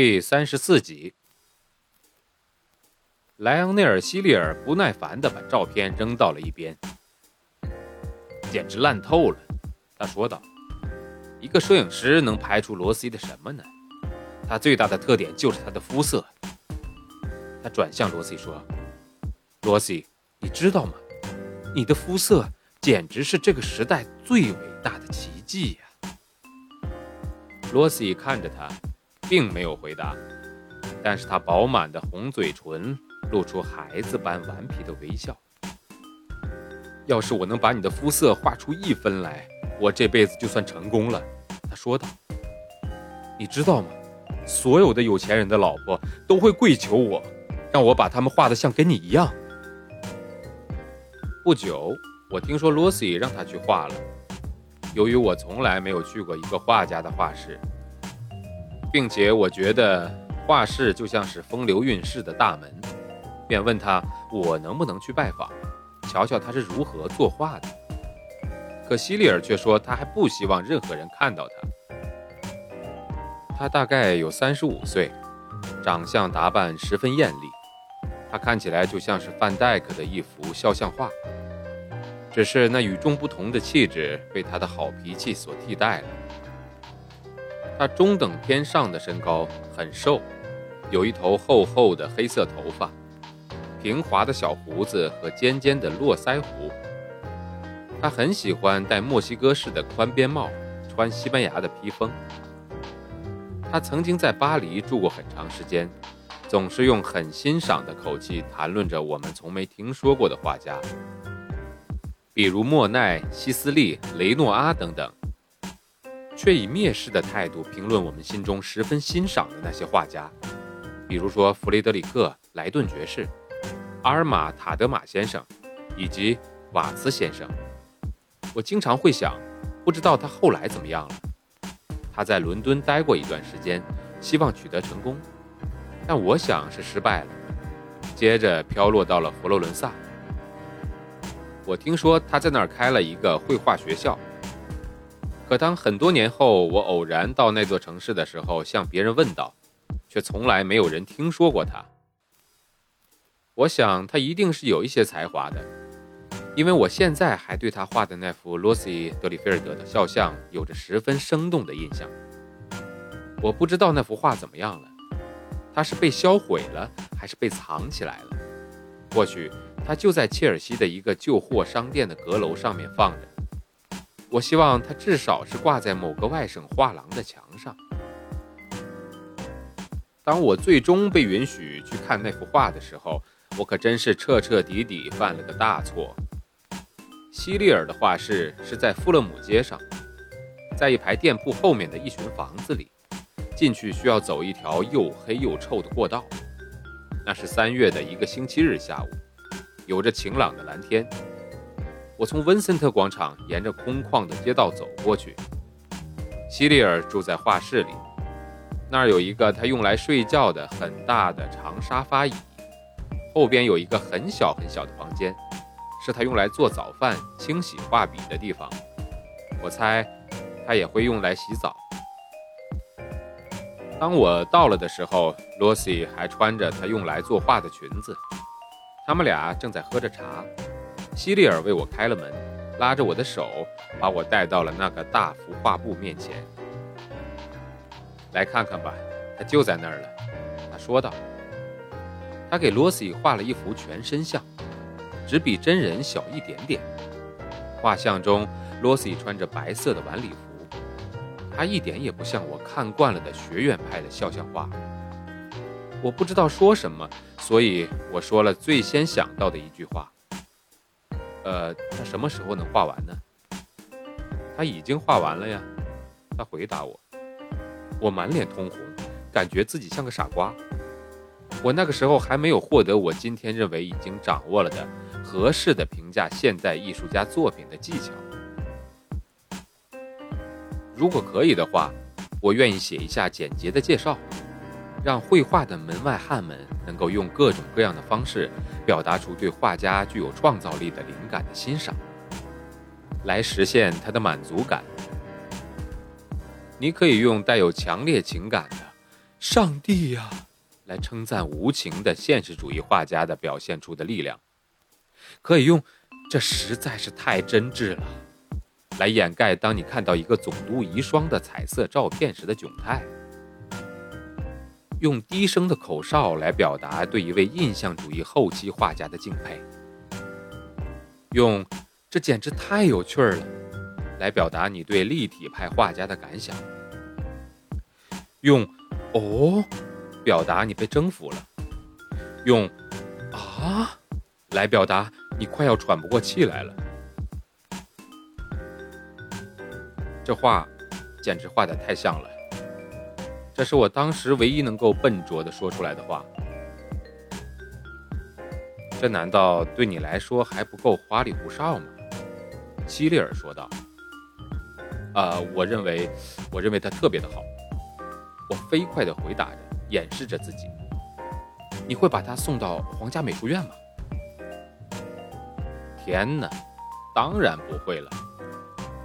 第三十四集，莱昂内尔·希利尔不耐烦地把照片扔到了一边，简直烂透了。他说道：“一个摄影师能拍出罗西的什么呢？他最大的特点就是他的肤色。”他转向罗西说：“罗西，你知道吗？你的肤色简直是这个时代最伟大的奇迹呀！”罗西看着他。并没有回答，但是他饱满的红嘴唇露出孩子般顽皮的微笑。要是我能把你的肤色画出一分来，我这辈子就算成功了。”他说道。“你知道吗？所有的有钱人的老婆都会跪求我，让我把他们画得像跟你一样。”不久，我听说罗西让他去画了。由于我从来没有去过一个画家的画室。并且我觉得画室就像是风流韵事的大门，便问他我能不能去拜访，瞧瞧他是如何作画的。可希利尔却说他还不希望任何人看到他。他大概有三十五岁，长相打扮十分艳丽，他看起来就像是范戴克的一幅肖像画，只是那与众不同的气质被他的好脾气所替代了。他中等偏上的身高，很瘦，有一头厚厚的黑色头发，平滑的小胡子和尖尖的络腮胡。他很喜欢戴墨西哥式的宽边帽，穿西班牙的披风。他曾经在巴黎住过很长时间，总是用很欣赏的口气谈论着我们从没听说过的画家，比如莫奈、西斯利、雷诺阿等等。却以蔑视的态度评论我们心中十分欣赏的那些画家，比如说弗雷德里克·莱顿爵士、阿尔玛·塔德玛先生以及瓦茨先生。我经常会想，不知道他后来怎么样了。他在伦敦待过一段时间，希望取得成功，但我想是失败了。接着飘落到了佛罗伦萨。我听说他在那儿开了一个绘画学校。可当很多年后我偶然到那座城市的时候，向别人问道，却从来没有人听说过他。我想他一定是有一些才华的，因为我现在还对他画的那幅罗西·德里菲尔德的肖像有着十分生动的印象。我不知道那幅画怎么样了，它是被销毁了，还是被藏起来了？或许它就在切尔西的一个旧货商店的阁楼上面放着。我希望它至少是挂在某个外省画廊的墙上。当我最终被允许去看那幅画的时候，我可真是彻彻底底犯了个大错。希利尔的画室是在富勒姆街上，在一排店铺后面的一群房子里，进去需要走一条又黑又臭的过道。那是三月的一个星期日下午，有着晴朗的蓝天。我从温森特广场沿着空旷的街道走过去。希利尔住在画室里，那儿有一个他用来睡觉的很大的长沙发椅，后边有一个很小很小的房间，是他用来做早饭、清洗画笔的地方。我猜他也会用来洗澡。当我到了的时候，罗西还穿着他用来作画的裙子，他们俩正在喝着茶。希利尔为我开了门，拉着我的手，把我带到了那个大幅画布面前。来看看吧，它就在那儿了。他说道。他给罗西画了一幅全身像，只比真人小一点点。画像中，罗西穿着白色的晚礼服，他一点也不像我看惯了的学院派的肖像画。我不知道说什么，所以我说了最先想到的一句话。呃，他什么时候能画完呢？他已经画完了呀。他回答我。我满脸通红，感觉自己像个傻瓜。我那个时候还没有获得我今天认为已经掌握了的合适的评价现代艺术家作品的技巧。如果可以的话，我愿意写一下简洁的介绍，让绘画的门外汉们能够用各种各样的方式表达出对画家具有创造力的灵感的欣赏，来实现他的满足感。你可以用带有强烈情感的“上帝呀”来称赞无情的现实主义画家的表现出的力量，可以用“这实在是太真挚了”来掩盖当你看到一个总督遗孀的彩色照片时的窘态，用低声的口哨来表达对一位印象主义后期画家的敬佩，用“这简直太有趣儿了”。来表达你对立体派画家的感想，用“哦”表达你被征服了，用“啊”来表达你快要喘不过气来了。这画简直画得太像了，这是我当时唯一能够笨拙地说出来的话。这难道对你来说还不够花里胡哨吗？希利尔说道。啊，我认为，我认为他特别的好。我飞快地回答着，掩饰着自己。你会把他送到皇家美术院吗？天哪，当然不会了。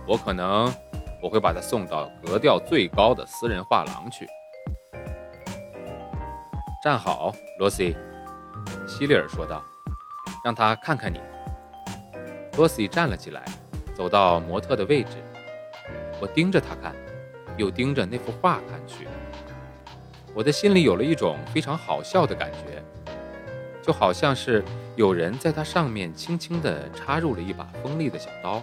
我可能我会把他送到格调最高的私人画廊去。站好，罗西，希利尔说道，让他看看你。罗西站了起来，走到模特的位置。我盯着他看，又盯着那幅画看去。我的心里有了一种非常好笑的感觉，就好像是有人在它上面轻轻地插入了一把锋利的小刀。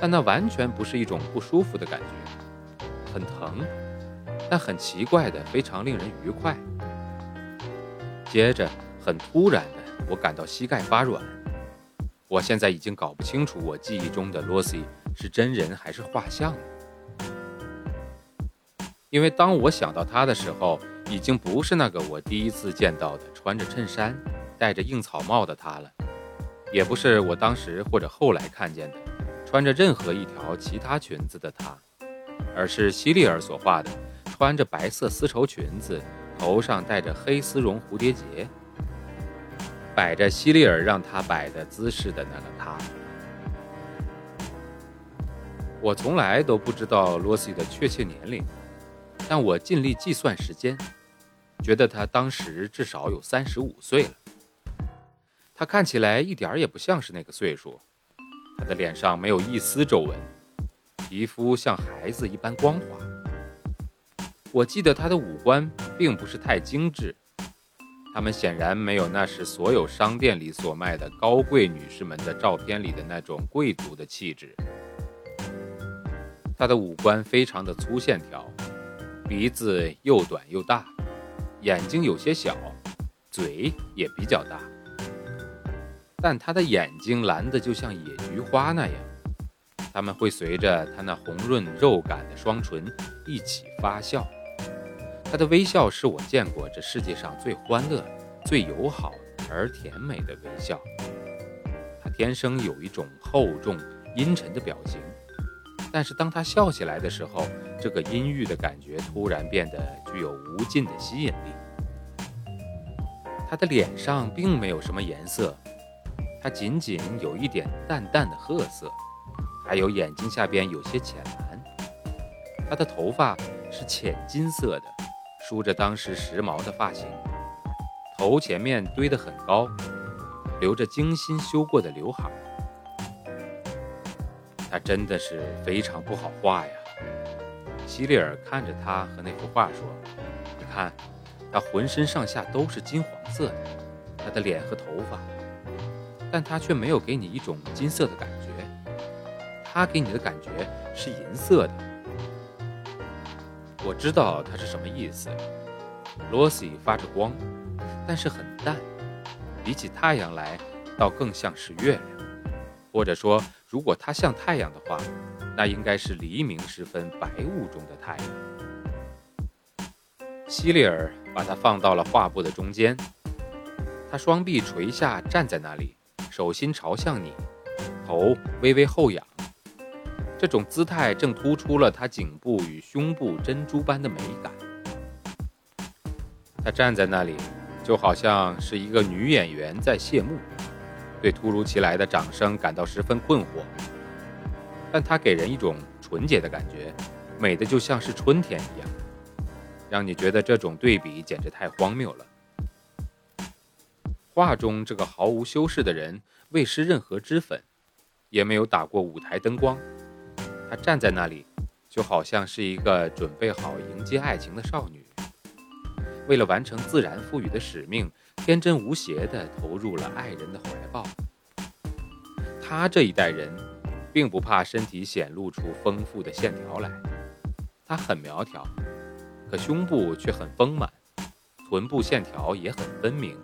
但那完全不是一种不舒服的感觉，很疼，但很奇怪的，非常令人愉快。接着，很突然的，我感到膝盖发软。我现在已经搞不清楚我记忆中的罗西。是真人还是画像了？因为当我想到他的时候，已经不是那个我第一次见到的穿着衬衫、戴着硬草帽的他了，也不是我当时或者后来看见的穿着任何一条其他裙子的他，而是希利尔所画的穿着白色丝绸裙子、头上戴着黑丝绒蝴蝶结、摆着希利尔让他摆的姿势的那个他。我从来都不知道罗西的确切年龄，但我尽力计算时间，觉得他当时至少有三十五岁了。他看起来一点也不像是那个岁数，他的脸上没有一丝皱纹，皮肤像孩子一般光滑。我记得他的五官并不是太精致，他们显然没有那时所有商店里所卖的高贵女士们的照片里的那种贵族的气质。他的五官非常的粗线条，鼻子又短又大，眼睛有些小，嘴也比较大，但他的眼睛蓝得就像野菊花那样，他们会随着他那红润肉感的双唇一起发笑。他的微笑是我见过这世界上最欢乐、最友好而甜美的微笑。他天生有一种厚重阴沉的表情。但是当他笑起来的时候，这个阴郁的感觉突然变得具有无尽的吸引力。他的脸上并没有什么颜色，他仅仅有一点淡淡的褐色，还有眼睛下边有些浅蓝。他的头发是浅金色的，梳着当时时髦的发型，头前面堆得很高，留着精心修过的刘海。他真的是非常不好画呀。希利尔看着他和那幅画说：“你看，他浑身上下都是金黄色的，他的脸和头发，但他却没有给你一种金色的感觉，他给你的感觉是银色的。我知道他是什么意思。罗西发着光，但是很淡，比起太阳来，倒更像是月亮，或者说。”如果它像太阳的话，那应该是黎明时分白雾中的太阳。希利尔把它放到了画布的中间，他双臂垂下站在那里，手心朝向你，头微微后仰。这种姿态正突出了他颈部与胸部珍珠般的美感。他站在那里，就好像是一个女演员在谢幕，对突如其来的掌声感到十分困惑。但他给人一种纯洁的感觉，美的就像是春天一样，让你觉得这种对比简直太荒谬了。画中这个毫无修饰的人未施任何脂粉，也没有打过舞台灯光。她站在那里，就好像是一个准备好迎接爱情的少女，为了完成自然赋予的使命，天真无邪地投入了爱人的怀抱。她这一代人，并不怕身体显露出丰富的线条来，她很苗条，可胸部却很丰满，臀部线条也很分明。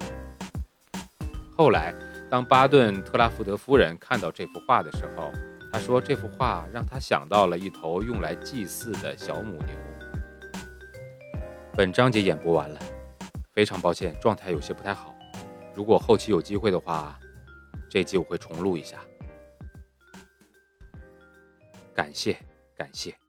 后来，当巴顿特拉福德夫人看到这幅画的时候，他说：“这幅画让他想到了一头用来祭祀的小母牛。”本章节演播完了，非常抱歉，状态有些不太好。如果后期有机会的话，这集我会重录一下。感谢，感谢。